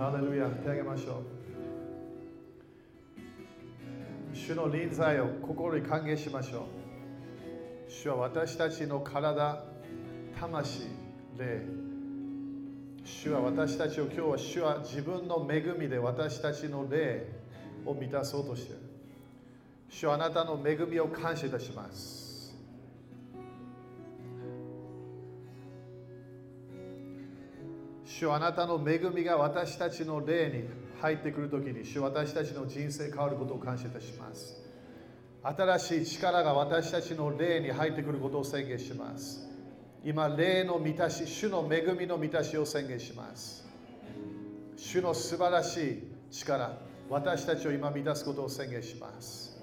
ハレルヤ手あげましょう主の臨在を心に歓迎しましょう主は私たちの体魂霊主は私たちを今日は主は自分の恵みで私たちの霊を満たそうとしている主はあなたの恵みを感謝いたします主あなたの恵みが私たちの霊に入ってくるときに主私たちの人生変わることを感謝いたします。新しい力が私たちの霊に入ってくることを宣言します。今、霊の満たし、主の恵みの満たしを宣言します。主の素晴らしい力、私たちを今満たすことを宣言します。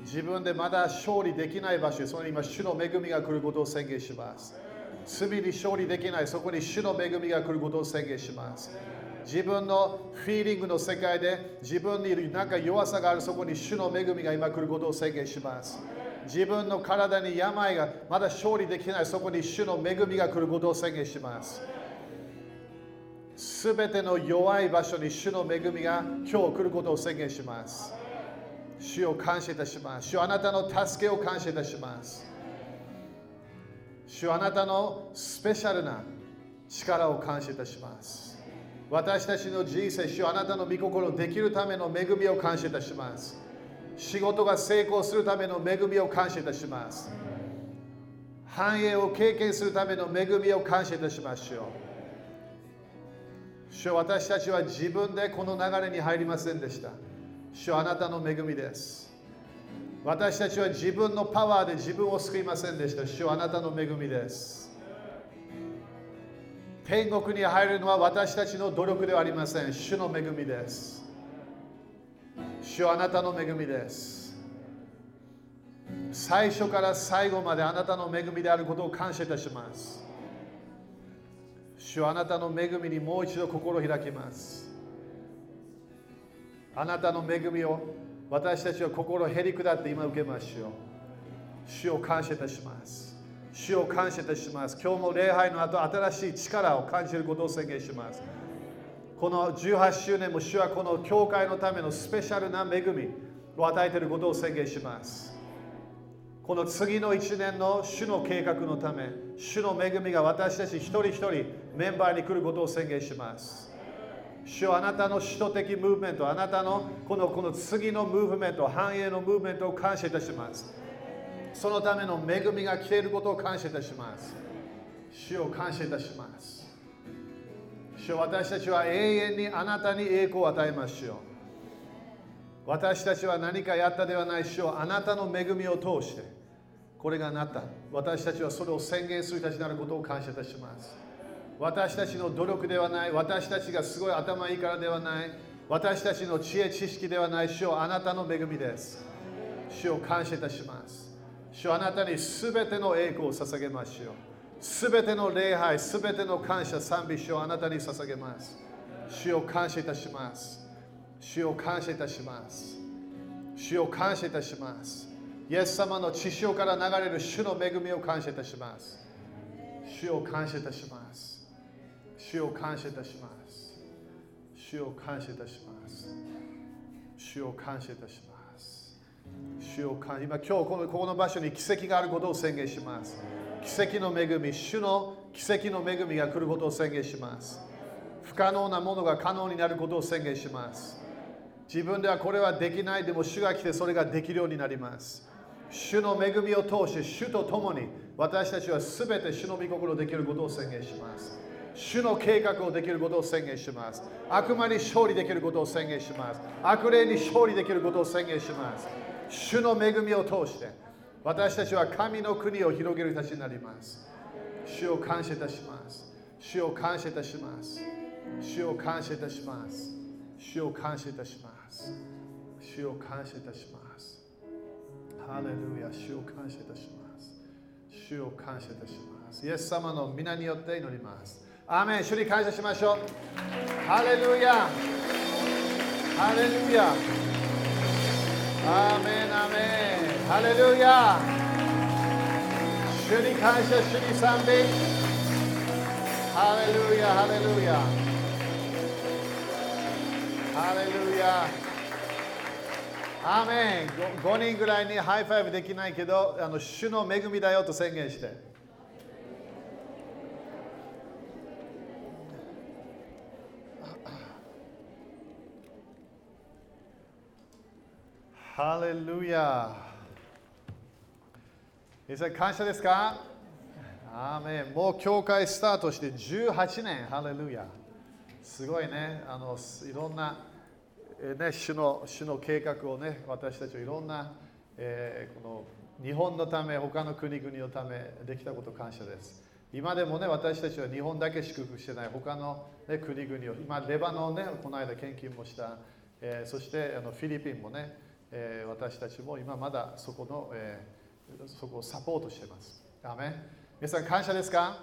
自分でまだ勝利できない場所その今、主の恵みが来ることを宣言します。罪に勝利できない、そこに主の恵みが来ることを宣言します。自分のフィーリングの世界で自分にいる何か弱さがあるそこに主の恵みが今来ることを宣言します。自分の体に病がまだ勝利できないそこに主の恵みが来ることを宣言します。すべての弱い場所に主の恵みが今日来ることを宣言します。主を感謝いたします。主あなたの助けを感謝いたします。主あなたのスペシャルな力を感謝いたします私たちの人生、主あなたの御心をできるための恵みを感謝いたします。仕事が成功するための恵みを感謝いたします。繁栄を経験するための恵みを感謝いたしましょう。主私たちは自分でこの流れに入りませんでした。主あなたの恵みです。私たちは自分のパワーで自分を救いませんでした。主はあなたの恵みです。天国に入るのは私たちの努力ではありません。主の恵みです。主はあなたの恵みです。最初から最後まであなたの恵みであることを感謝いたします。主はあなたの恵みにもう一度心を開きます。あなたの恵みを私たちは心をへり下って今受けましょう。主を感謝いたします。主を感謝いたします。今日も礼拝の後、新しい力を感じることを宣言します。この18周年も主はこの教会のためのスペシャルな恵みを与えていることを宣言します。この次の1年の主の計画のため、主の恵みが私たち一人一人メンバーに来ることを宣言します。主はあなたの首都的ムーブメント、あなたのこのこの次のムーブメント、繁栄のムーブメントを感謝いたします。そのための恵みが来ていることを感謝いたします。主を感謝いたします。主私たちは永遠にあなたに栄光を与えましょう。私たちは何かやったではない主をあなたの恵みを通して、これがなった。私たちはそれを宣言する人たちになることを感謝いたします。私たちの努力ではない、私たちがすごい頭いいからではない、私たちの知恵、知識ではない主をあなたの恵みです。主を感謝いたします。主あなたにすべての栄光を捧げましょう。すべての礼拝、すべての感謝、賛美主をあなたに捧げます。主を感謝いたします。主を感謝いたします。主を感謝いたします。イエス様の血潮から流れる主の恵みを感謝いたします。主を感謝いたします。主を感謝いたします。主を感謝いたします。主を感謝いたします。主を感今今日このここの場所に奇跡があることを宣言します。奇跡の恵み、主の奇跡の恵みが来ることを宣言します。不可能なものが可能になることを宣言します。自分ではこれはできないでも主が来てそれができるようになります。主の恵みを通して主と共に私たちはすべて主の御心できることを宣言します。主の計画をできることを宣言します。悪魔に勝利できることを宣言します。悪霊に勝利できることを宣言します。主の恵みを通して私たちは神の国を広げるたちになります。主を感謝いたします。主を感謝いたします。主を感謝いたします。主を感謝いたします。主を感謝いたします。ハレルヤ、主を感謝いたします。主を感謝いたします。イエス様の皆によって祈ります。アーメン主に感謝しましょう。ハレルヤハレルヤアーメンアメンハレルヤ主に感謝主に賛美ハレルヤハレルヤハレルヤアーメン 5, 5人ぐらいに high five できないけどあの主の恵みだよと宣言して。ハレルヤ皆さん感謝ですかアーメンもう教会スタートして18年、ハレルヤすごいね、あのいろんな、えー、ね、主の主の計画をね、私たちはいろんな、えー、この日本のため、他の国々のためできたこと感謝です。今でもね、私たちは日本だけ祝福してない、他の、ね、国々を、今、レバノンね、この間献金もした、えー、そしてあのフィリピンもね、えー、私たちも今まだそこの、えー、そこをサポートしています。アメ皆さん感謝ですか、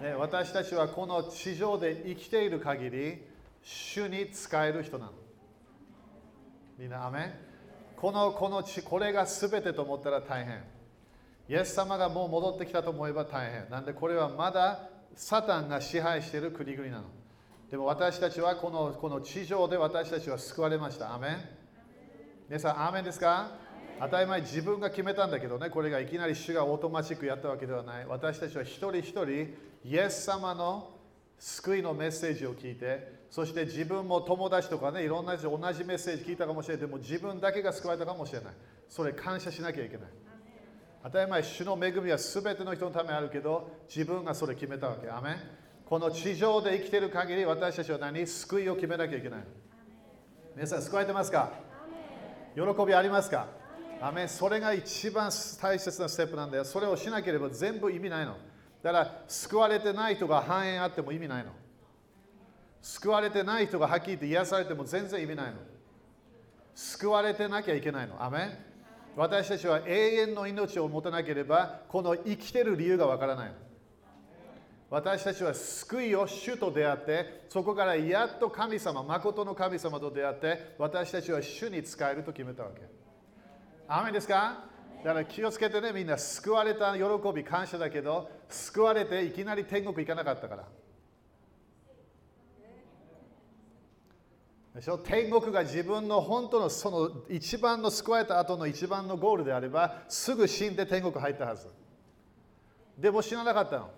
ね、私たちはこの地上で生きている限り、主に使える人なの。みんな、アメこのこのこれが全てと思ったら大変。イエス様がもう戻ってきたと思えば大変。なんでこれはまだサタンが支配している国々なの。でも私たちはこのこの地上で私たちは救われました。アメン皆さん、アーメンですか？当たり前自分が決めたんだけどね、これがいきなり主がオートマチックやったわけではない。私たちは一人一人、イエス様の救いのメッセージを聞いて、そして自分も友達とかね、いろんな人同じメッセージ聞いたかもしれない。でも自分だけが救われたかもしれない。それ感謝しなきゃいけない。当たり前、主の恵みは全ての人のためあるけど、自分がそれ決めたわけ。アーメンこの地上で生きている限り、私たちは何？救いを決めなきゃいけない。皆さん、救われてますか？喜びありますか？アメそれが一番大切なステップなんだよ。それをしなければ全部意味ないの。だから救われてない人が繁栄あっても意味ないの。救われてない人がはっきり言って癒されても全然意味ないの。救われてなきゃいけないの。アメ私たちは永遠の命を持たなければ、この生きてる理由がわからないの。私たちは救いを主と出会って、そこからやっと神様、誠の神様と出会って、私たちは主に使えると決めたわけ。アメですか？だから気をつけてね、みんな救われた喜び、感謝だけど、救われていきなり天国行かなかったから。でしょ？天国が自分の本当のその一番の救われた後の一番のゴールであれば、すぐ死んで天国入ったはず。でも死ななかったの。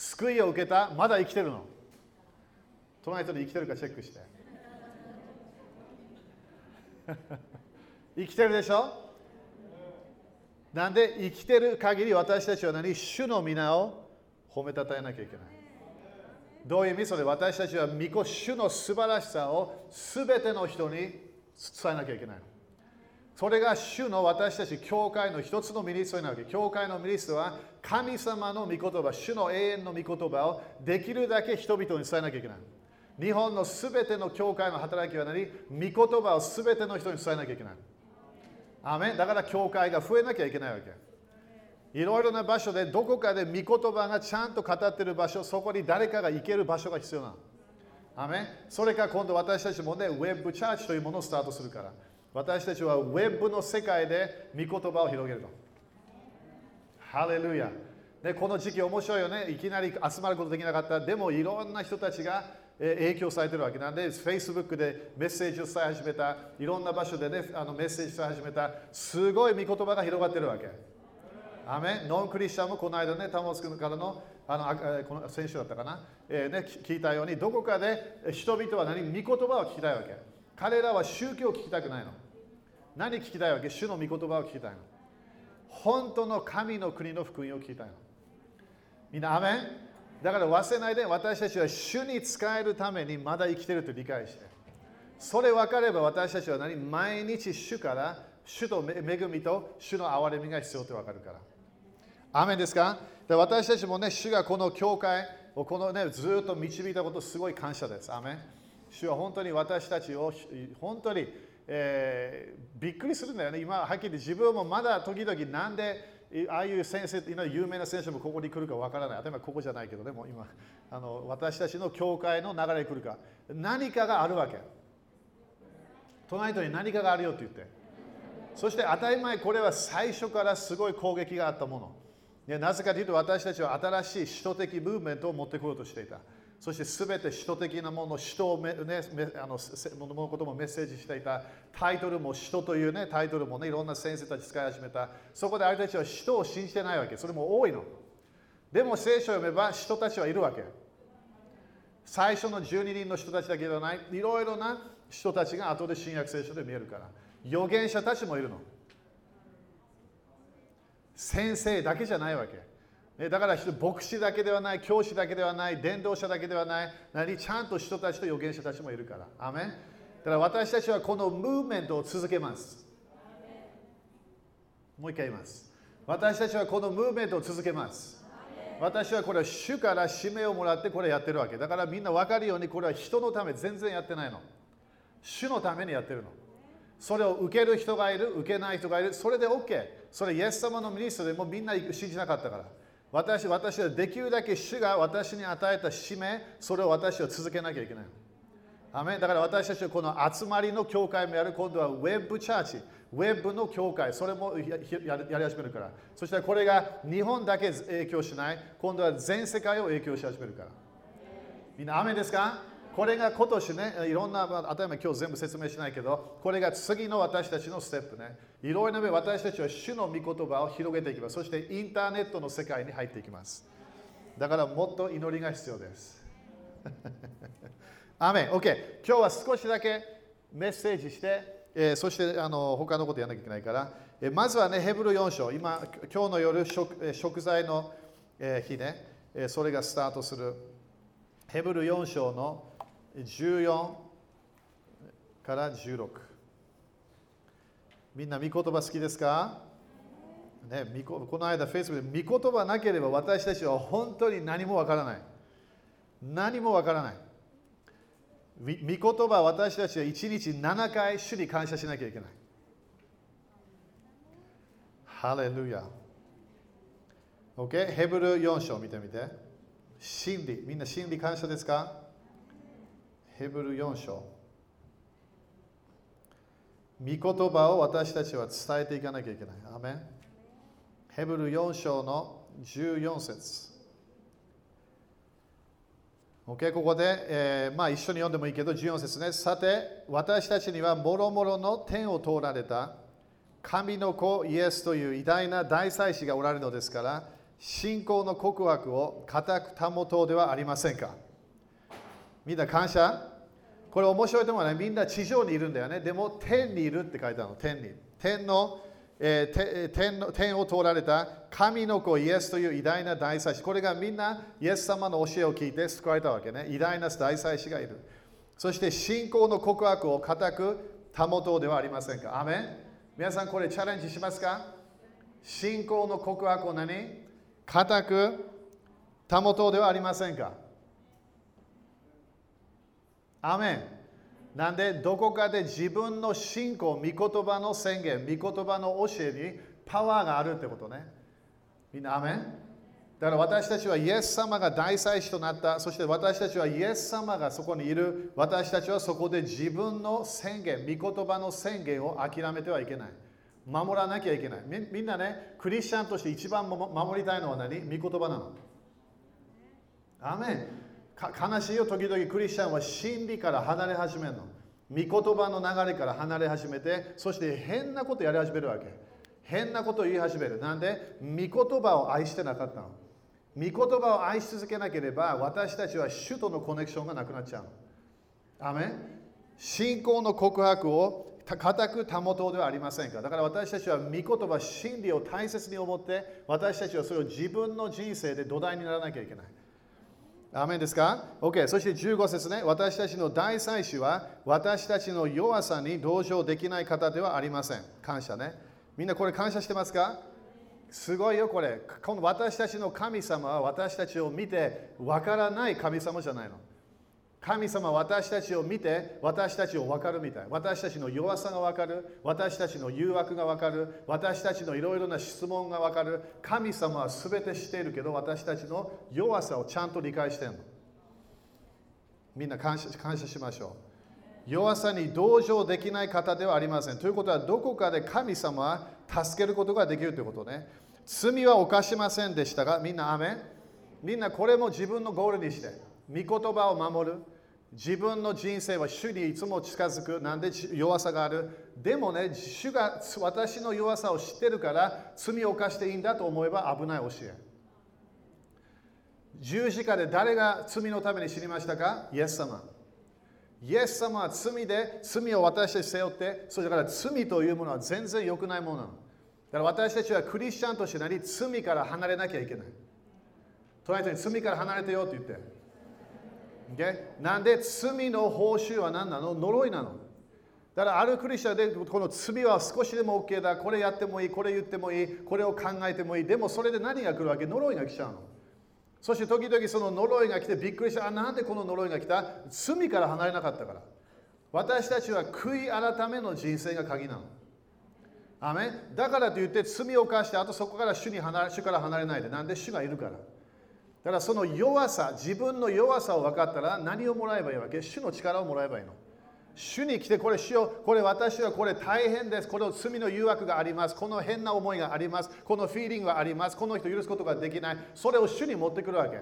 救いを受けたまだ生きてるの？隣人で生きてるかチェックして。生きてるでしょ？なんで生きてる限り私たちは何？主の皆を褒めたたえなきゃいけない。どういう意味？それ私たちは御子主の素晴らしさを全ての人に伝えなきゃいけないそれが主の私たち教会の一つのミニストなわけ。教会のミニストは神様の御言葉、主の永遠の御言葉をできるだけ人々に伝えなきゃいけない。日本のすべての教会の働きは何御言葉をすべての人に伝えなきゃいけない。アメだから教会が増えなきゃいけないわけ。いろいろな場所でどこかで御言葉がちゃんと語っている場所、そこに誰かが行ける場所が必要なの。アメそれか今度私たちもね、ウェブチャーチというものをスタートするから。私たちはウェブの世界で御言葉を広げると。ハレルヤ。で、この時期面白いよね。いきなり集まることできなかった。でもいろんな人たちが影響されてるわけなんで、Facebook でメッセージを伝え始めた、いろんな場所でね、あのメッセージを伝え始めた、すごい御言葉が広がってるわけ。アメノンクリスチャンもこの間ね、タモス君からのあのこの先週だったかな、えーね、聞いたように、どこかで人々は何御言葉を聞きたいわけ。彼らは宗教を聞きたくないの。何聞きたいわけ？主の御言葉を聞きたいの。本当の神の国の福音を聞きたいの。みんな、アメン？だから忘れないで私たちは主に使えるためにまだ生きてると理解して。それ分かれば私たちは何？毎日主から主と恵みと主の憐れみが必要って分かるから。アメンですか？で私たちもね、主がこの教会をこのね、ずっと導いたことすごい感謝です。アメン主は本当に私たちを本当に、えー、びっくりするんだよね。今、はっきり自分もまだ時々なんでああいう先生、有名な先生もここに来るかわからない。例えばここじゃないけどでも今あの私たちの教会の流れに来るか。何かがあるわけ。隣人に何かがあるよって言って。そして当たり前、これは最初からすごい攻撃があったもの。なぜかというと私たちは新しい首都的ムーブメントを持ってこようとしていた。そしてすべて使徒的なもの、使徒を、ね、あの物のこともメッセージしていた、タイトルも使徒という、ね、タイトルもね、いろんな先生たち使い始めた。そこであれたちは使徒を信じてないわけ。それも多いの。でも聖書を読めば使徒たちはいるわけ。最初の12人の人たちだけではない、いろいろな人たちが後で新約聖書で見えるから。預言者たちもいるの。先生だけじゃないわけ。だから牧師だけではない、教師だけではない、伝道者だけではない、何ちゃんと人たちと預言者たちもいるから。アメンだから私たちはこのムーブメントを続けます。もう一回言います。私たちはこのムーブメントを続けます。私はこれは主から使命をもらってこれやってるわけ。だからみんな分かるようにこれは人のため全然やってないの。主のためにやってるの。それを受ける人がいる、受けない人がいる、それで OK。それイエス様のミニストでもみんな信じなかったから。私私はできるだけ主が私に与えた使命、それを私は続けなきゃいけない。アメだから私たちはこの集まりの教会もやる、今度はウェブチャーチ、ウェブの教会、それもやり始めるから。そしてこれが日本だけ影響しない、今度は全世界を影響し始めるから。みんな、雨ですか？これが今年ね、いろんな、当たり前今日全部説明しないけど、これが次の私たちのステップね。いろいろな私たちは主の御言葉を広げていきます。そしてインターネットの世界に入っていきます。だからもっと祈りが必要です。アメン OK。今日は少しだけメッセージして、えー、そしてあの他のことやらなきゃいけないから、えー、まずはね、ヘブル4章、今、今日の夜食、食材の、えー、日ね、え、それがスタートする。ヘブル4章の14から16みんな御言葉好きですか？ね、この間、フェイスブックで御言葉なければ私たちは本当に何もわからない。何もわからない。御言葉私たちは1日7回主に感謝しなきゃいけない。ハレルヤ。OK? ヘブル4章見てみて。真理。みんな真理感謝ですか？ヘブル4章。御言葉を私たちは伝えていかなきゃいけない。アメンヘブル4章の14節。OK、ここで、えー、まあ、一緒に読んでもいいけど、14節ね。さて、私たちにはもろもろの天を通られた神の子イエスという偉大な大祭司がおられるのですから、信仰の告白を固く保とうではありませんか。みんな感謝？これ面白いと思うね。みんな地上にいるんだよね。でも天にいるって書いてあるの。天に。天の、えー、天の天を通られた神の子イエスという偉大な大祭司。これがみんなイエス様の教えを聞いて救われたわけね。偉大な大祭司がいる。そして信仰の告白を固く保とうではありませんか。アメン皆さんこれチャレンジしますか？信仰の告白を何？固く保とうではありませんか？アメンなんでどこかで自分の信仰、御言葉の宣言、御言葉の教えにパワーがあるってことね。みんなアメンだから私たちはイエス様が大祭司となった。そして私たちはイエス様がそこにいる。私たちはそこで自分の宣言、御言葉の宣言を諦めてはいけない。守らなきゃいけないみ。みんなね、クリスチャンとして一番守りたいのは何？御言葉なの。アメン悲しいよ、時々クリスチャンは真理から離れ始めるの。御言葉の流れから離れ始めて、そして変なことやり始めるわけ。変なことを言い始める。なんで、御言葉を愛してなかったの。御言葉を愛し続けなければ、私たちは主とのコネクションがなくなっちゃうの。アメ信仰の告白を固く保とうではありませんか。だから私たちは御言葉、真理を大切に思って、私たちはそれを自分の人生で土台にならなきゃいけない。アメンですか ?OK。そして15節ね。私たちの大祭司は私たちの弱さに同情できない方ではありません。感謝ね。みんなこれ感謝してますか？すごいよ、これ。この私たちの神様は私たちを見てわからない神様じゃないの。神様私たちを見て私たちを分かるみたい。私たちの弱さが分かる。私たちの誘惑が分かる。私たちのいろいろな質問が分かる。神様は全て知っているけど私たちの弱さをちゃんと理解してるの。みんな感謝感謝しましょう。弱さに同情できない方ではありません。ということはどこかで神様は助けることができるということね。罪は犯しませんでしたがみんなアメみんなこれも自分のゴールにして。言葉を守る。自分の人生は主にいつも近づく。なんで弱さがある。でもね、主が私の弱さを知ってるから罪を犯していいんだと思えば危ない教え。十字架で誰が罪のために死にましたか？イエス様。イエス様は罪で罪を私たち背負って、それから罪というものは全然良くないものなの。だから私たちはクリスチャンとしてなり、罪から離れなきゃいけない。隣人に罪から離れてよって言って。Okay? なんで罪の報酬は何なの？呪いなの。だからあるクリスチャンでこの罪は少しでも OK だ、これやってもいい、これ言ってもいい、これを考えてもいい、でもそれで何が来るわけ？呪いが来ちゃうの。そして時々その呪いが来てびっくりした、あ、なんでこの呪いが来た？罪から離れなかったから。私たちは悔い改めの人生が鍵なの。アメだからといって罪を犯して、あとそこから主に離れ主から離れないで、なんで主がいるから。だからその弱さ、自分の弱さを分かったら何をもらえばいいわけ？主の力をもらえばいいの。主に来て、これしよう、これ私はこれ大変です。この罪の誘惑があります。この変な思いがあります。このフィーリングがあります。この人許すことができない。それを主に持ってくるわけ。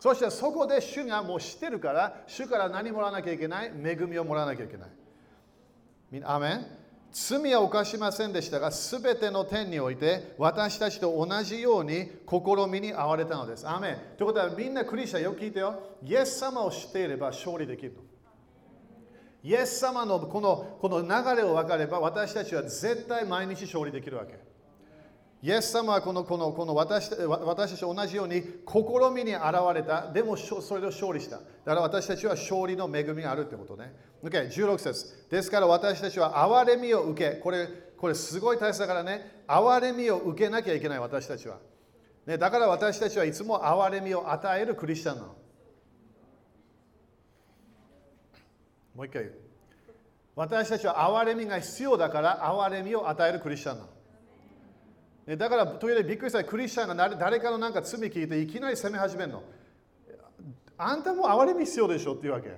そしてそこで主がもう知ってるから、主から何もらわなきゃいけない恵みをもらわなきゃいけない。みんな、アメン？罪は犯しませんでしたが、すべての点において私たちと同じように試みに遭われたのです。アメンということはみんなクリスチャンよく聞いてよ。イエス様を知っていれば勝利できるイエス様のこのこの流れを分かれば私たちは絶対毎日勝利できるわけ。イエス様はこのこのこの私私たちと同じように試みに現れた、でもそれで勝利した。だから私たちは勝利の恵みがあるってことね。Okay、16節ですから私たちは憐れみを受け、これこれすごい大切だからね、憐れみを受けなきゃいけない私たちは。ね、だから私たちはいつも憐れみを与えるクリスチャンなの。もう一回言う。私たちは憐れみが必要だから憐れみを与えるクリスチャンなの。だから、時々びっくりしたクリスチャンが誰かのなんか罪聞いていきなり責め始めるの。あんたも憐れみ必要でしょっていうわけ。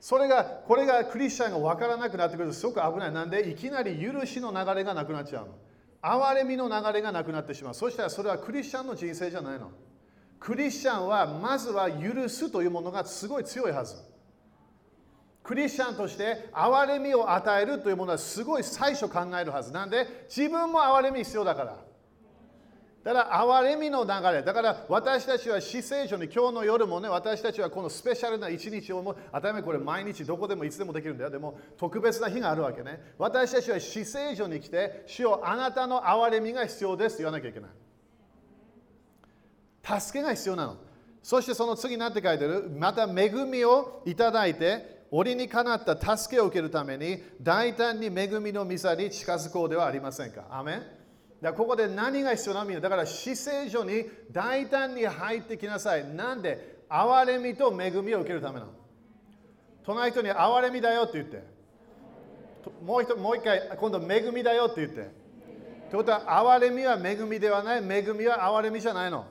それが、これがクリスチャンが分からなくなってくるとすごく危ない。なんで、いきなり許しの流れがなくなっちゃうの。憐れみの流れがなくなってしまう。そしたらそれはクリスチャンの人生じゃないの。クリスチャンはまずは許すというものがすごい強いはず。クリスチャンとして憐れみを与えるというものはすごい最初考えるはず。なんで自分も憐れみ必要だから。だから憐れみの流れ。だから私たちは死聖書に今日の夜もね私たちはこのスペシャルな一日をも当たり前これ毎日どこでもいつでもできるんだよ。でも特別な日があるわけね。私たちは死聖書に来て主よあなたの憐れみが必要ですと言わなきゃいけない。助けが必要なの。そしてその次になって書いてる。また恵みをいただいて折にかなった助けを受けるために大胆に恵みの御座に近づこうではありませんか？アメンだここで何が必要なの？だから死聖所に大胆に入ってきなさい。なんで？憐れみと恵みを受けるためなの。隣人に憐れみだよって言って。もう一もう一回、今度恵みだよって言って。ということは、憐れみは恵みではない、恵みは憐れみじゃないの。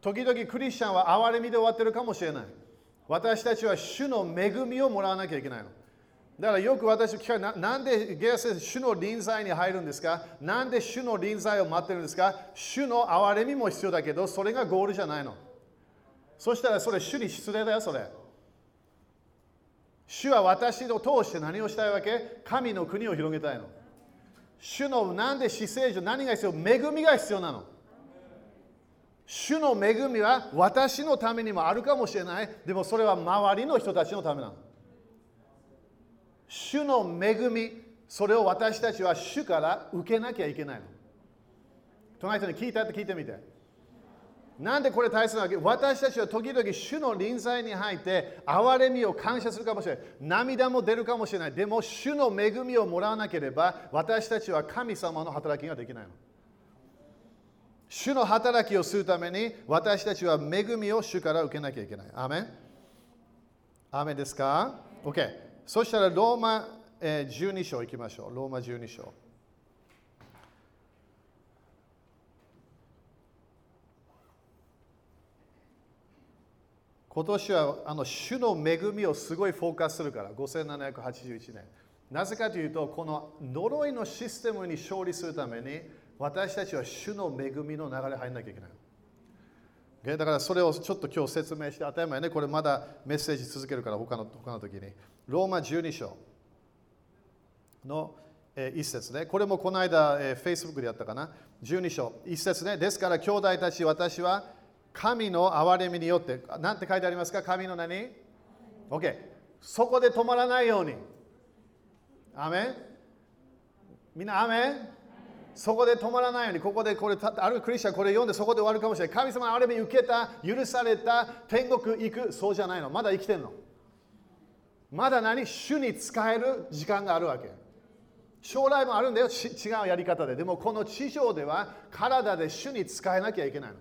時々クリスチャンは憐れみで終わってるかもしれない。私たちは主の恵みをもらわなきゃいけないの。だからよく私聞かれなんでゲア先生、主の臨在に入るんですか？なんで主の臨在を待ってるんですか？主の憐れみも必要だけど、それがゴールじゃないの。そしたらそれ主に失礼だよ、それ。主は私を通して何をしたいわけ？神の国を広げたいの。主のなんで死聖所、何が必要？恵みが必要なの。主の恵みは私のためにもあるかもしれない。でもそれは周りの人たちのためなの。主の恵み、それを私たちは主から受けなきゃいけないの。隣人に聞いたって聞いてみて。なんでこれ大切なわけ？私たちは時々主の臨在に入って憐れみを感謝するかもしれない。涙も出るかもしれない。でも主の恵みをもらわなければ私たちは神様の働きができないの。主の働きをするために私たちは恵みを主から受けなきゃいけない。アメンアメンですか ?OK。そしたらローマ、えー、12章いきましょう。ローマ12章。今年はあの主の恵みをすごいフォーカスするから、5781年。なぜかというと、この呪いのシステムに勝利するために、私たちは主の恵みの流れ入らなきゃいけない。だからそれをちょっと今日説明して当たり前ね、これまだメッセージ続けるから他の他の時に。ローマ12章の、えー、一節ね。これもこの間、え、Facebook でやったかな。12章一節ね。ですから兄弟たち、私は神の憐れみによって、なんて書いてありますか？神の何 ?OK。そこで止まらないように。アメみんなアメそこで止まらないように、ここでこれ、あるクリスチャンこれ読んでそこで終わるかもしれない。神様あれみ受けた、許された、天国行く、そうじゃないの。まだ生きてんの。まだ何？主に使える時間があるわけ。将来もあるんだよ、違うやり方で。でもこの地上では体で主に使えなきゃいけないの。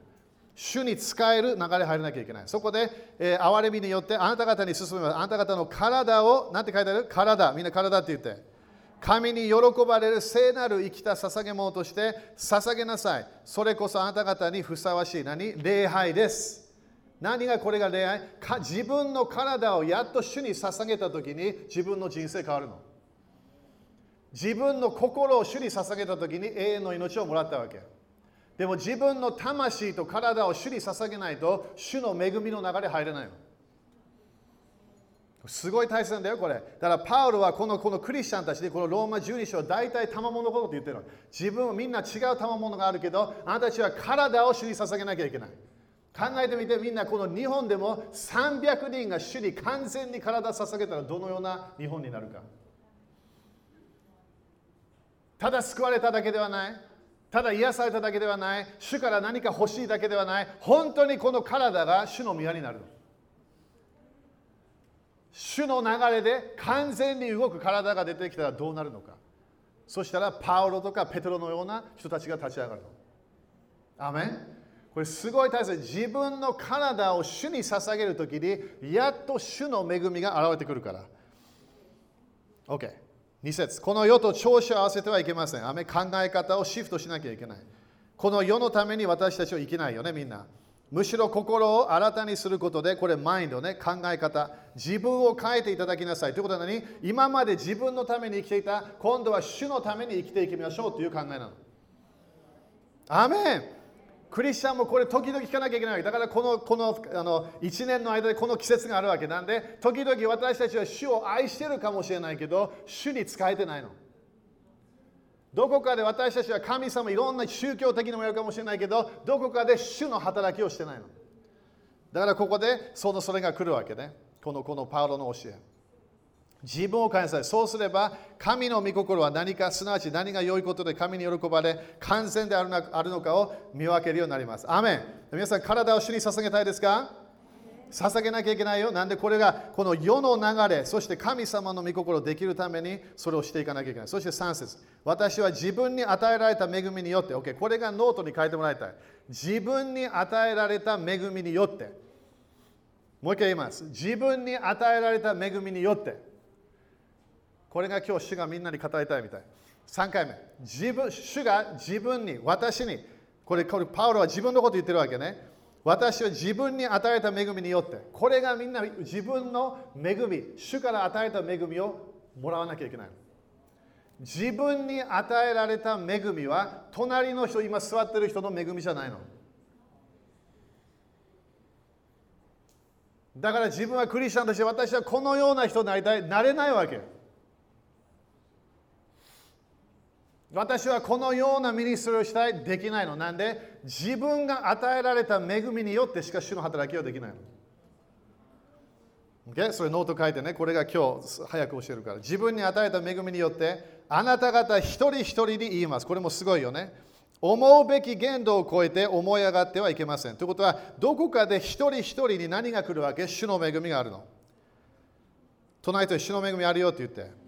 主に使える流れ入らなきゃいけない。そこで、えー、憐れみによってあなた方に進めます。あなた方の体を、なんて書いてある？体。みんな体って言って。神に喜ばれる聖なる生きた捧げ物として捧げなさい。それこそあなた方にふさわしい何？礼拝です。何がこれが礼拝？か自分の体をやっと主に捧げたときに自分の人生変わるの。自分の心を主に捧げたときに永遠の命をもらったわけ。でも自分の魂と体を主に捧げないと主の恵みの流れ入れないの。すごい大切なんだよ、これ。だから、パウロはこのこのクリスチャンたちで、このローマ12章は大体賜物のことって言ってるの。自分は、みんな違う賜物があるけど、あなたたちは体を主に捧げなきゃいけない。考えてみて、みんなこの日本でも300人が主に完全に体を捧げたらどのような日本になるか。ただ救われただけではない。ただ癒されただけではない。主から何か欲しいだけではない。本当にこの体が主の宮になる。主の流れで完全に動く体が出てきたらどうなるのか。そしたらパウロとかペテロのような人たちが立ち上がるの。アメンこれすごい大切。自分の体を主に捧げるときに、やっと主の恵みが現れてくるから。OK。2節この世と調子を合わせてはいけません。アメ考え方をシフトしなきゃいけない。この世のために私たちは生きないよね、みんな。むしろ心を新たにすることで、これマインドね、考え方、自分を変えていただきなさい。ということは何今まで自分のために生きていた、今度は主のために生きていきましょうという考えなの。アメンクリスチャンもこれ時々聞かなきゃいけないわけ。だからこのこのあの1年の間でこの季節があるわけなんで、時々私たちは主を愛してるかもしれないけど、主に使えてないの。どこかで私たちは神様いろんな宗教的にもやるかもしれないけどどこかで主の働きをしてないの。だからここでそのそれが来るわけね。このこのパウロの教え。自分を変えなさい。そうすれば神の御心は何かすなわち何が良いことで神に喜ばれ完全であるのかを見分けるようになります。アメン。皆さん体を主に捧げたいですか？捧げなきゃいけないよ。なんでこれがこの世の流れ、そして神様の御心をできるためにそれをしていかなきゃいけない。そして3節私は自分に与えられた恵みによって、OK、これがノートに書いてもらいたい。自分に与えられた恵みによって。もう一回言います。自分に与えられた恵みによって。これが今日主がみんなに語りたいみたい。3回目。自分主が自分に、私に、これこれパウロは自分のこと言ってるわけね。私は自分に与えた恵みによって、これがみんな自分の恵み、主から与えた恵みをもらわなきゃいけない。自分に与えられた恵みは、隣の人、今座ってる人の恵みじゃないの。だから自分はクリスチャンとして私はこのような人になりたい、なれないわけ。私はこのような ministry をしたい、できないの。なんで？自分が与えられた恵みによってしか主の働きはできないの。Okay? それノート書いてね、これが今日早く教えるから。自分に与えた恵みによって、あなた方一人一人に言います。これもすごいよね。思うべき限度を超えて思い上がってはいけません。ということは、どこかで一人一人に何が来るわけ？主の恵みがあるの。隣と主の恵みあるよって言って。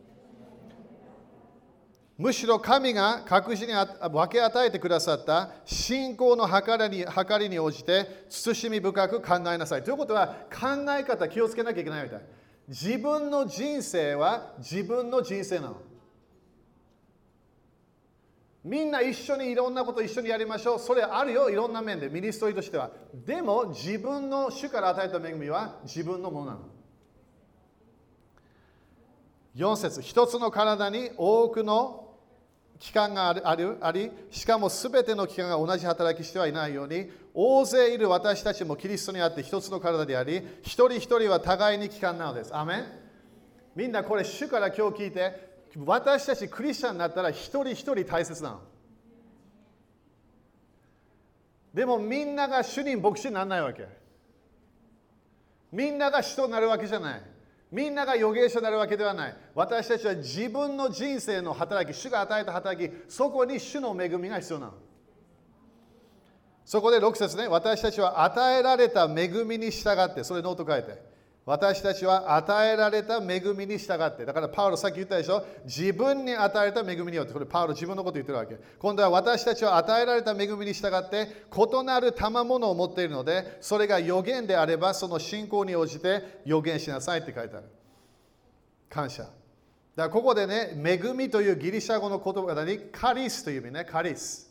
むしろ神が各自に分け与えてくださった信仰の計りに計りに応じて慎み深く考えなさい。ということは考え方気をつけなきゃいけないみたい。自分の人生は自分の人生なの。みんな一緒にいろんなこと一緒にやりましょう。それあるよ、いろんな面で、ミニストリーとしては。でも自分の主から与えた恵みは自分のものなの。4節一つの体に多くの期間があるあり、しかもすべての期間が同じ働きしてはいないように、大勢いる私たちもキリストにあって一つの体であり、一人一人は互いに期間なのです。アメンみんなこれ、主から今日聞いて、私たちクリスチャンになったら一人一人大切なの。でもみんなが主任牧師にならないわけ。みんなが人になるわけじゃない。みんなが預言者になるわけではない。私たちは自分の人生の働き、主が与えた働き、そこに主の恵みが必要なの。そこで6節ね、私たちは与えられた恵みに従って、それノート書いて。私たちは与えられた恵みに従って。だからパウロさっき言ったでしょ自分に与えた恵みによって。これパウロ自分のこと言ってるわけ。今度は私たちは与えられた恵みに従って異なる賜物を持っているので、それが予言であればその信仰に応じて予言しなさいって書いてある。感謝。だからここでね、恵みというギリシャ語の言葉が何？カリスという意味ね、カリス。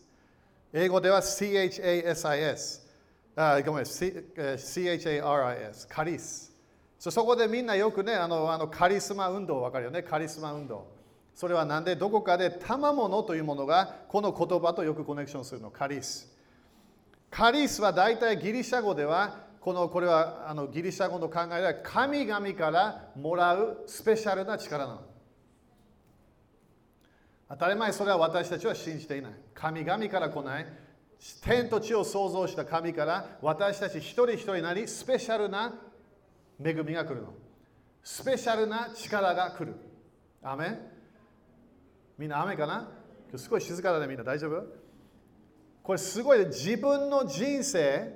英語では CHASIS。あごめん、CHARIS。カリス。そこでみんなよくね、あのあのカリスマ運動分かるよね、カリスマ運動。それはなんでどこかで賜物というものがこの言葉とよくコネクションするの、カリス。カリスは大体ギリシャ語では、このこれはあのギリシャ語の考えでは神々からもらうスペシャルな力なの。当たり前それは私たちは信じていない。神々から来ない。天と地を創造した神から私たち一人一人なりスペシャルな恵みが来るの。スペシャルな力が来る。アメみんな雨かな？すごい静かだね、みんな大丈夫？これすごい、自分の人生、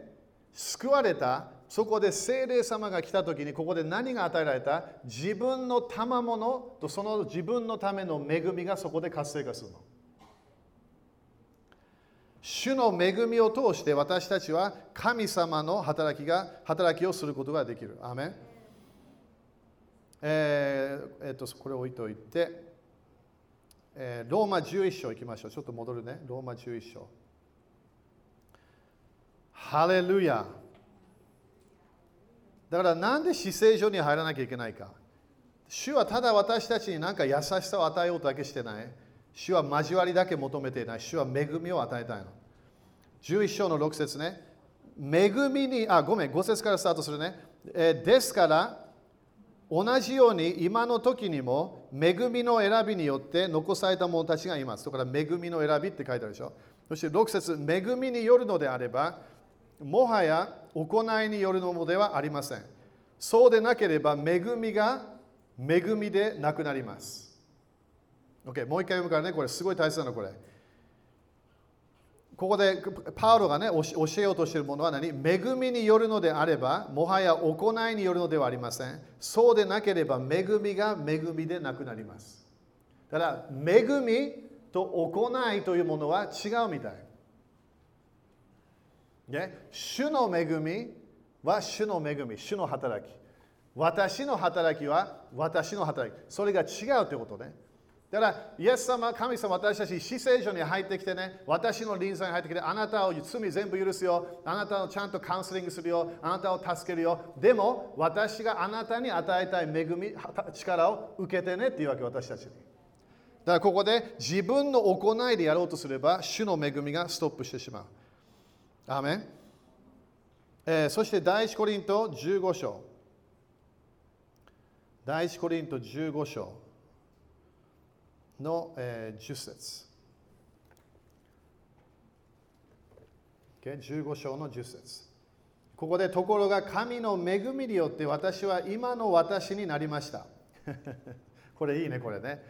救われた、そこで聖霊様が来た時にここで何が与えられた？自分の賜物とその自分のための恵みがそこで活性化するの。主の恵みを通して私たちは神様の働きが働きをすることができる。アメえー、えー、とこれ置いといて、えー、ローマ11章いきましょう。ちょっと戻るね。ローマ11章。ハレルヤ。だからなんで死聖所に入らなきゃいけないか。主はただ私たちに何か優しさを与えようだけしてない。主は交わりだけ求めていない。主は恵みを与えたいの。11章の6節ね。恵みに、あ、ごめん、5節からスタートするね。えー、ですから、同じように今の時にも恵みの選びによって残された者たちがいます。だから恵みの選びって書いてあるでしょ。そして6節恵みによるのであれば、もはや行いによるのではありません。そうでなければ恵みが恵みでなくなります。OK、もう一回読むからね、これすごい大切なの、これ。ここでパウロがね、教えようとしているものは何？恵みによるのであれば、もはや行いによるのではありません。そうでなければ、恵みが恵みでなくなります。ただ、恵みと行いというものは違うみたい。ね、主の恵みは主の恵み、主の働き。私の働きは私の働き。それが違うということね。だから、イエス様、神様、私たち、死聖所に入ってきてね、私の臨済に入ってきて、あなたを罪全部許すよ、あなたをちゃんとカウンセリングするよ、あなたを助けるよ。でも、私があなたに与えたい恵み、力を受けてねっていうわけ、私たちに。だからここで自分の行いでやろうとすれば、主の恵みがストップしてしまう。アメン、えー、そして第一コリント15章。第一コリント15章。の、えー、10節。Okay? 15章の10節。ここでところが神の恵みによって私は今の私になりました。これいいね、これね。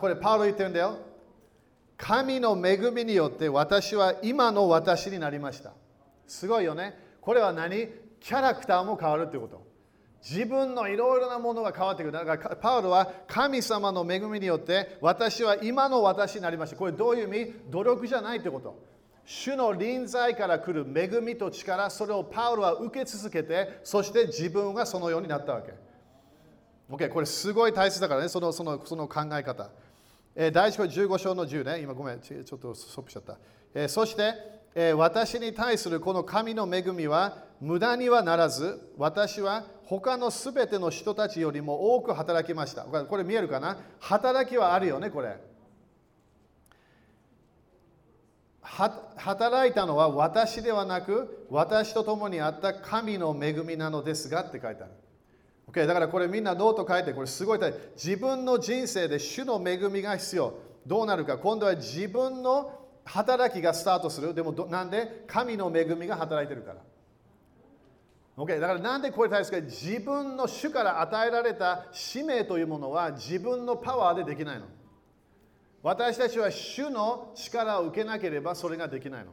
これパウロ言ってるんだよ。神の恵みによって私は今の私になりました。すごいよね。これは何？キャラクターも変わるってこと。自分のいろいろなものが変わってくる。だからパウロは神様の恵みによって私は今の私になりました。これどういう意味？努力じゃないってこと。主の臨在から来る恵みと力、それをパウロは受け続けて、そして自分がそのようになったわけ。OK、これすごい大切だからね、そのそのその考え方。えー、第115章の10ね、今ごめん、ちょっとストップしちゃった。えー、そして、えー、私に対するこの神の恵みは無駄にはならず、私は他のすべての人たちよりも多く働きました。これ見えるかな？働きはあるよね、これ。働いたのは私ではなく私と共にあった神の恵みなのですがって書いてある。Okay、だからこれみんなノート書いてこれすごい大事自分の人生で主の恵みが必要。どうなるか？今度は自分の働きがスタートする。でもなんで？神の恵みが働いてるから。Okay、だからなんでこれ大切か自分の主から与えられた使命というものは自分のパワーでできないの。私たちは主の力を受けなければそれができないの。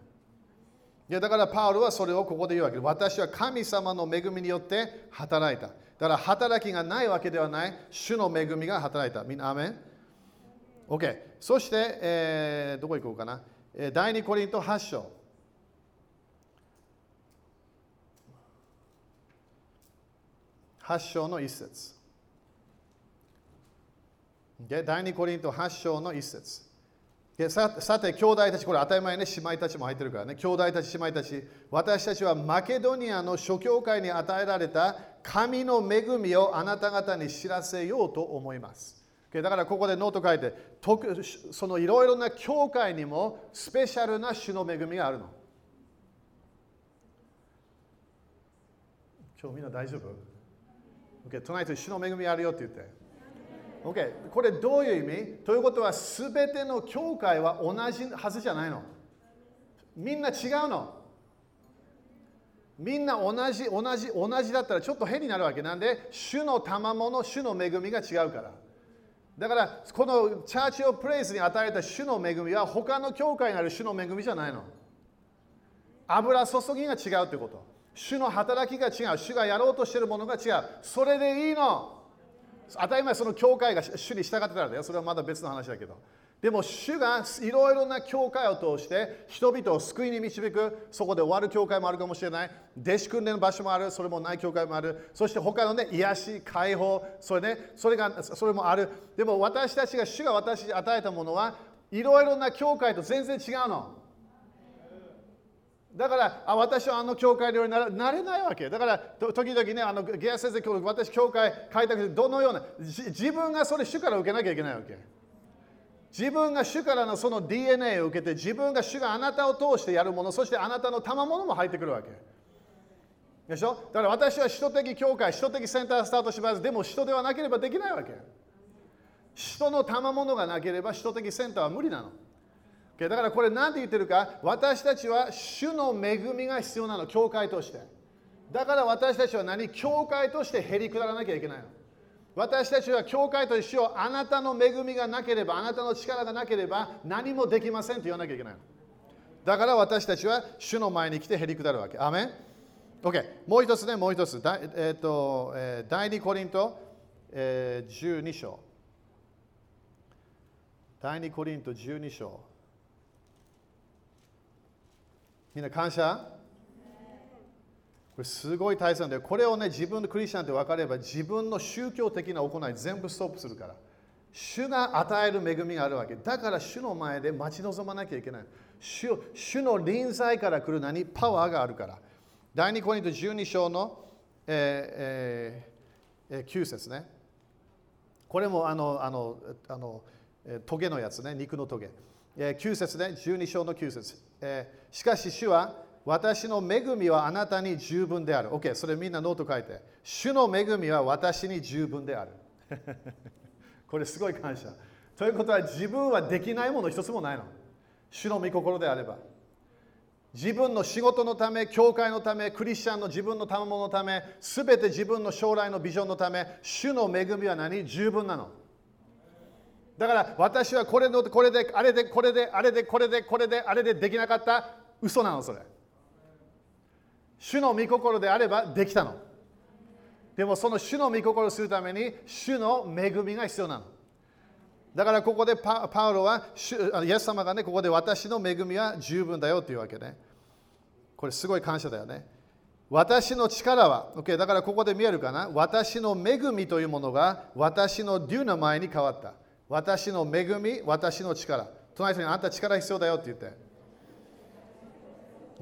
いやだからパウロはそれをここで言うわけで私は神様の恵みによって働いた。だから働きがないわけではない、主の恵みが働いた。みんな、アメン ?OK。そして、えー、どこ行こうかな。第2コリント8章。8章の一節。第2コリント8章の一節。ささて、兄弟たち、これ当たり前ね、姉妹たちも入ってるからね、兄弟たち、姉妹たち、私たちはマケドニアの諸教会に与えられた神の恵みをあなた方に知らせようと思います。だからここでノート書いて、そのいろいろな教会にもスペシャルな主の恵みがあるの。今日みんな大丈夫？Okay、隣と主の恵みあるよって言って。Okay、これどういう意味？ということは、すべての教会は同じはずじゃないの。みんな違うの。みんな同じ、同じ、同じだったらちょっと変になるわけなんで、主の賜物、主の恵みが違うから。だから、このチャーチオプレイスに与えた主の恵みは、他の教会にある主の恵みじゃないの。油注ぎが違うということ。主の働きが違う。主がやろうとしているものが違う。それでいいの。当たり前その教会が主に従ってたらだよ。それはまだ別の話だけど。でも主がいろいろな教会を通して人々を救いに導く、そこで終わる教会もあるかもしれない、弟子訓練の場所もある、それもない教会もある、そして他のね、癒し、解放、それね、それがそれもある。でも私たちが主が私に与えたものはいろいろな教会と全然違うの。だからあ私はあの教会のようになれないわけ。だから時々ね、あのゲア先生、私教会開拓してどのような自分がそれ主から受けなきゃいけないわけ。自分が主からのその DNA を受けて自分が主があなたを通してやるもの、そしてあなたの賜物も入ってくるわけ。でしょ？だから私は首都的教会、首都的センタースタートします。でも人ではなければできないわけ。人の賜物がなければ首都的センターは無理なの。だからこれ何て言ってるか？私たちは主の恵みが必要なの教会として。だから私たちは何？教会としてへりくだらなきゃいけないの。私たちは教会と一緒あなたの恵みがなければあなたの力がなければ何もできませんと言わなきゃいけないの。だから私たちは主の前に来てへりくだるわけ。アメン OK もう一つねもう一つ。だ、えーとえー、第2コリント、えー、12章。第2コリント12章。みんな感謝？これすごい大切なんで、これをね、自分のクリスチャンって分かれば、自分の宗教的な行い全部ストップするから。主が与える恵みがあるわけ。だから主の前で待ち望まなきゃいけない。主主の臨在から来る何？パワーがあるから。第2コリント12章の、えーえー、9節ね。これもあの、あの、あの、トゲのやつね、肉のトゲ。えー、9節ね、12章の9節。えー、しかし主は私の恵みはあなたに十分である。OK、それみんなノート書いて。主の恵みは私に十分である。これすごい感謝。ということは自分はできないもの一つもないの。主の御心であれば。自分の仕事のため、教会のため、クリスチャンの自分の賜物のため、すべて自分の将来のビジョンのため、主の恵みは何十分なの？だから私はこれのこれであれでこれであれでこれでこれであれでできなかった。嘘なのそれ。主の御心であればできたの。でもその主の御心をするために主の恵みが必要なの。だからここでパパウロはイエス様がねここで私の恵みは十分だよっていうわけね。これすごい感謝だよね。私の力は、OK、だからここで見えるかな？私の恵みというものが私のデューの前に変わった。私の恵み、私の力。隣人にあんた力必要だよって言って。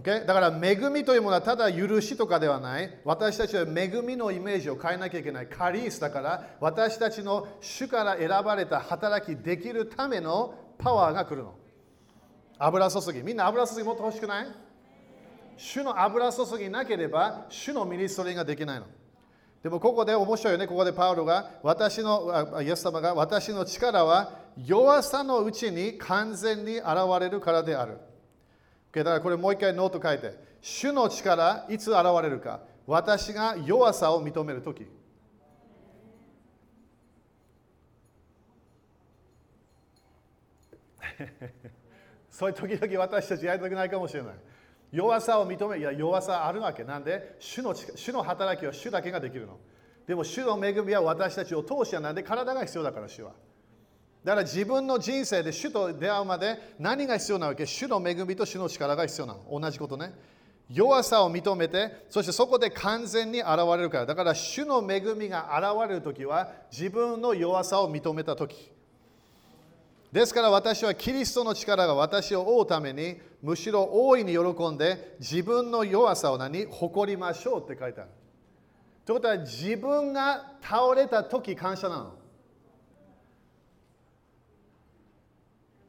Okay? だから恵みというものはただ許しとかではない。私たちは恵みのイメージを変えなきゃいけない。カリースだから私たちの主から選ばれた働きできるためのパワーが来るの。油注ぎ。みんな油注ぎもっと欲しくない？主の油注ぎなければ、主のミニストリーができないの。でもここで面白いよね、ここでパウロが、私の、イエス様が、私の力は弱さのうちに完全に現れるからである。だからこれもう一回ノート書いて、主の力、いつ現れるか、私が弱さを認めるとき。そういう時々私たちやりたくないかもしれない。弱さを認め、いや、弱さあるわけ。なんで主の主の働きは主だけができるの。でも主の恵みは私たちを通してなんで体が必要だから主は。だから自分の人生で主と出会うまで何が必要なわけ？主の恵みと主の力が必要なの。同じことね。弱さを認めて、そしてそこで完全に現れるから。だから主の恵みが現れるときは自分の弱さを認めたとき。ですから私はキリストの力が私を追うためにむしろ大いに喜んで自分の弱さを何？誇りましょうって書いてある。ということは自分が倒れた時感謝なの。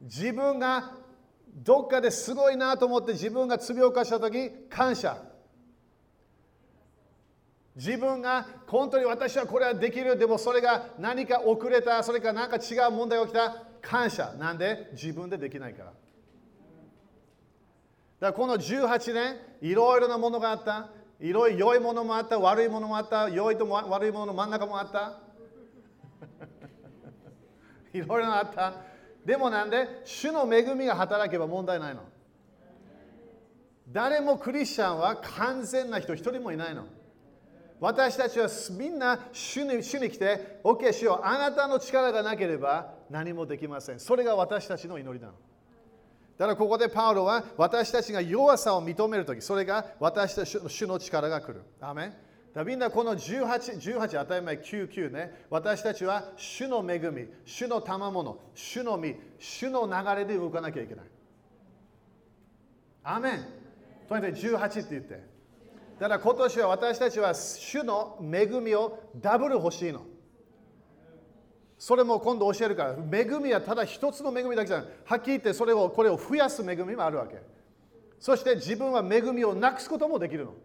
自分がどっかですごいなと思って自分が罪を犯した時感謝。自分が本当に私はこれはできるでもそれが何か遅れたそれか何か違う問題が起きた感謝。なんで？自分でできないから。だからこの18年、いろいろなものがあった。いろいろ良いものもあった、悪いものもあった、良いと悪いものの真ん中もあった。いろいろあった。でもなんで、主の恵みが働けば問題ないの。誰もクリスチャンは完全な人一人もいないの。私たちはみんな主に主に来て、OK しよう。あなたの力がなければ何もできません。それが私たちの祈りなの。だからここでパウロは私たちが弱さを認めるとき、それが私たちの主の力が来る。アメンだみんなこの18、18当たり前9、9ね、私たちは主の恵み、主の賜物、主の実、主の流れで動かなきゃいけない。アメンとにかく18って言って。だから今年は私たちは主の恵みをダブル欲しいの。それも今度教えるから、恵みはただ一つの恵みだけじゃない。はっきり言ってそれをこれを増やす恵みもあるわけ。そして自分は恵みをなくすこともできるの。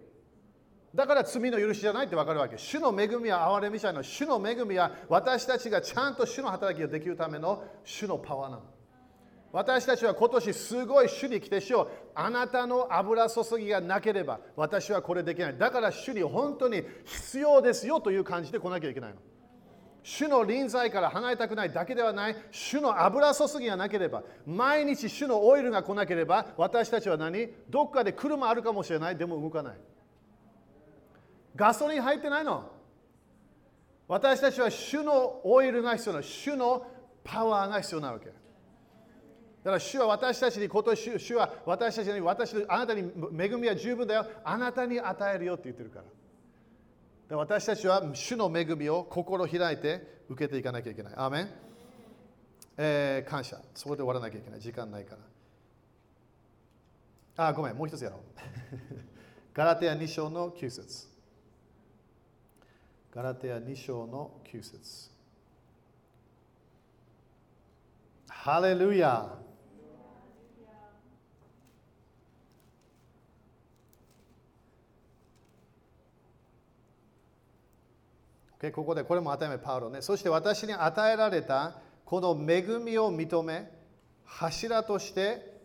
だから罪の許しじゃないって分かるわけ。主の恵みは憐れみじゃないの。主の恵みは私たちがちゃんと主の働きができるための主のパワーなの。私たちは今年すごい主に来てしよう。あなたの油注ぎがなければ私はこれできない。だから主に本当に必要ですよという感じで来なきゃいけないの。主の臨在から離れたくないだけではない、主の油注ぎがなければ、毎日主のオイルが来なければ、私たちは何？どっかで車あるかもしれない、でも動かない。ガソリン入ってないの？私たちは主のオイルが必要な主のパワーが必要なわけ。だから主は私たちに今年、主は私たちに、私あなたに恵みは十分だよ。あなたに与えるよって言ってるから。私たちは主の恵みを心開いて受けていかなきゃいけない。アーメン、えー、感謝。そこで終わらなきゃいけない。時間ないから。あ、ごめん、もう一つやろう。ガラテア2章の9節ガラテア2章の9節ハレルヤ Okay、ここでこれも与えめパウロね。そして私に与えられたこの恵みを認め、柱として、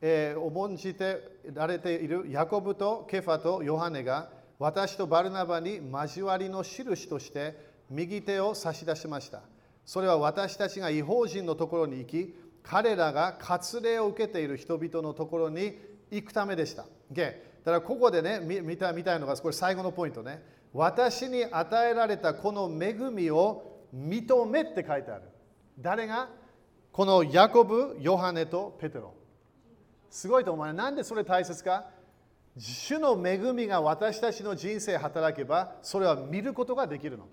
えー、重んじてられているヤコブとケファとヨハネが私とバルナバに交わりの印として右手を差し出しました。それは私たちが違法人のところに行き、彼らが割礼を受けている人々のところに行くためでした。Okay、だからここでね、見た見たいのが、これ最後のポイントね。私に与えられたこの恵みを認めって書いてある。誰が？このヤコブ、ヨハネとペテロ。すごいと思う。なんでそれ大切か？主の恵みが私たちの人生働けば、それは見ることができるの。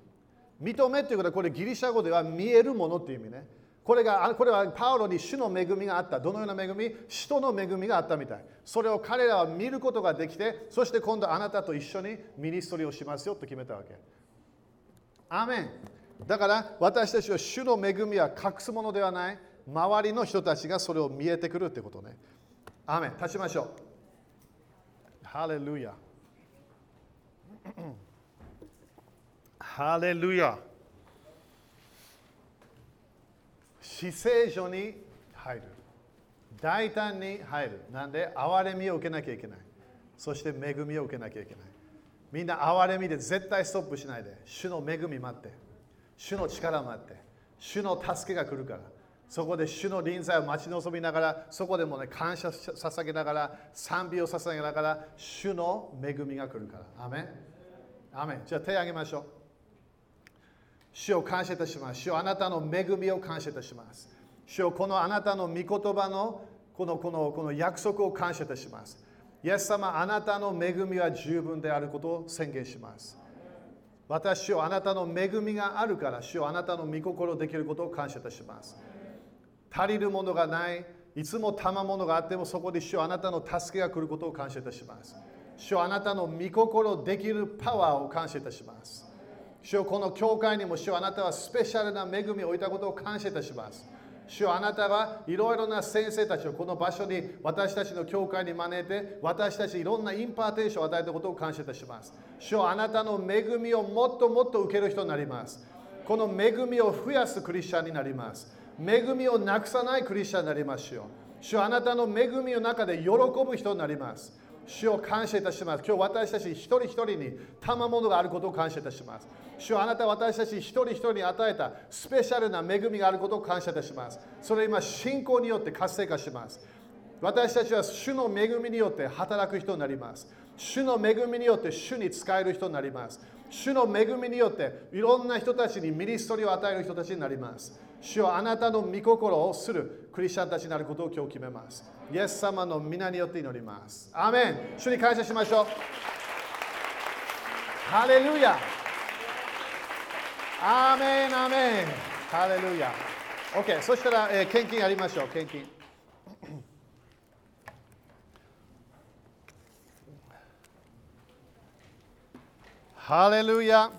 認めっていうことは、これギリシャ語では見えるものっていう意味ね。これがこれはパウロに主の恵みがあった。どのような恵み？人の恵みがあったみたい。それを彼らは見ることができて、そして今度あなたと一緒にミニストリーをしますよと決めたわけ。アメン。だから私たちは主の恵みは隠すものではない。周りの人たちがそれを見えてくるってことね。アーメン立ちましょう。ハレルヤ。ハレルヤ。死聖所に入る。大胆に入る。なんで、憐れみを受けなきゃいけない。そして恵みを受けなきゃいけない。みんな憐れみで絶対ストップしないで。主の恵み待って。主の力待って。主の助けが来るから。そこで主の臨在を待ち望みながら、そこでもね、感謝捧げながら、賛美を捧げながら、主の恵みが来るから。アメンアメンじゃあ手を挙げましょう。主を感謝いたします。主をあなたの恵みを感謝いたします。主をこのあなたの御言葉のこのこのこの約束を感謝いたします。イエス様、あなたの恵みは十分であることを宣言します。主よあなたの恵みがあるから、主よあなたの御心できることを感謝いたします。足りるものがない、いつも賜物があってもそこで主あなたの助けが来ることを感謝いたします。主あなたの御心できるパワーを感謝いたします。主この教会にも主あなたはスペシャルな恵みを置いたことを感謝いたします。主あなたはいろいろな先生たちをこの場所に私たちの教会に招いて私たちいろんな impartation を与えたことを感謝いたします。主あなたの恵みをもっともっと受ける人になります。この恵みを増やすクリスチャンになります。恵みをなくさないクリスチャンになりますよ。主あなたの恵みの中で喜ぶ人になります。主を感謝いたします。今日私たち一人一人に賜物があることを感謝いたします。主はあなた私たち一人一人に与えたスペシャルな恵みがあることを感謝いたします。それ今信仰によって活性化します。私たちは主の恵みによって働く人になります。主の恵みによって主に使える人になります。主の恵みによっていろんな人たちにミニストリーを与える人たちになります。主はあなたの御心をするクリスチャンたちになることを今日決めます。イエス様の皆によって祈ります。アーメン主に感謝しましょう。ハレルヤアーメンアーメンハレルヤ OK そしたら、えー、献金やりましょう献金。ハレルヤ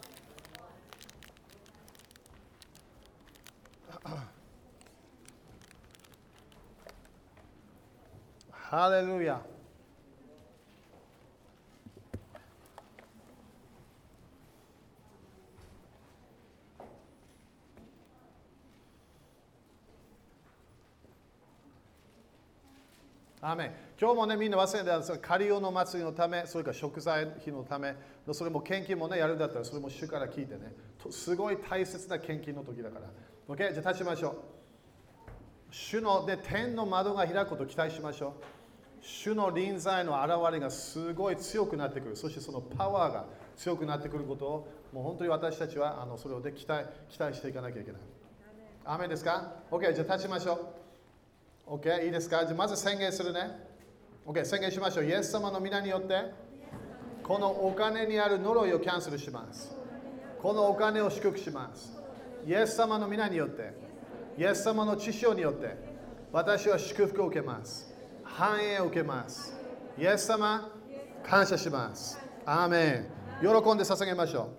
ハレルヤアメ今日もね、みんな忘れてたんですが、カリオの祭りのため、それから食材費のため、それも献金もね、やるんだったら、それも主から聞いてね、すごい大切な献金の時だから。OK? じゃあ立ちましょう。主ので天の窓が開くことを期待しましょう。主の臨在の現れがすごい強くなってくる。そしてそのパワーが強くなってくることを、もう本当に私たちはあのそれをで期待期待していかなきゃいけない。アメですか ?OK、じゃあ立ちましょう。OK、いいですか？じゃまず宣言するね。OK、宣言しましょう。イエス様の皆によって、このお金にある呪いをキャンセルします。このお金を祝福します。イエス様の皆によって、イエス様の知性によって、私は祝福を受けます。繁栄を受けます。イエス様、感謝します。アーメン。喜んで捧げましょう。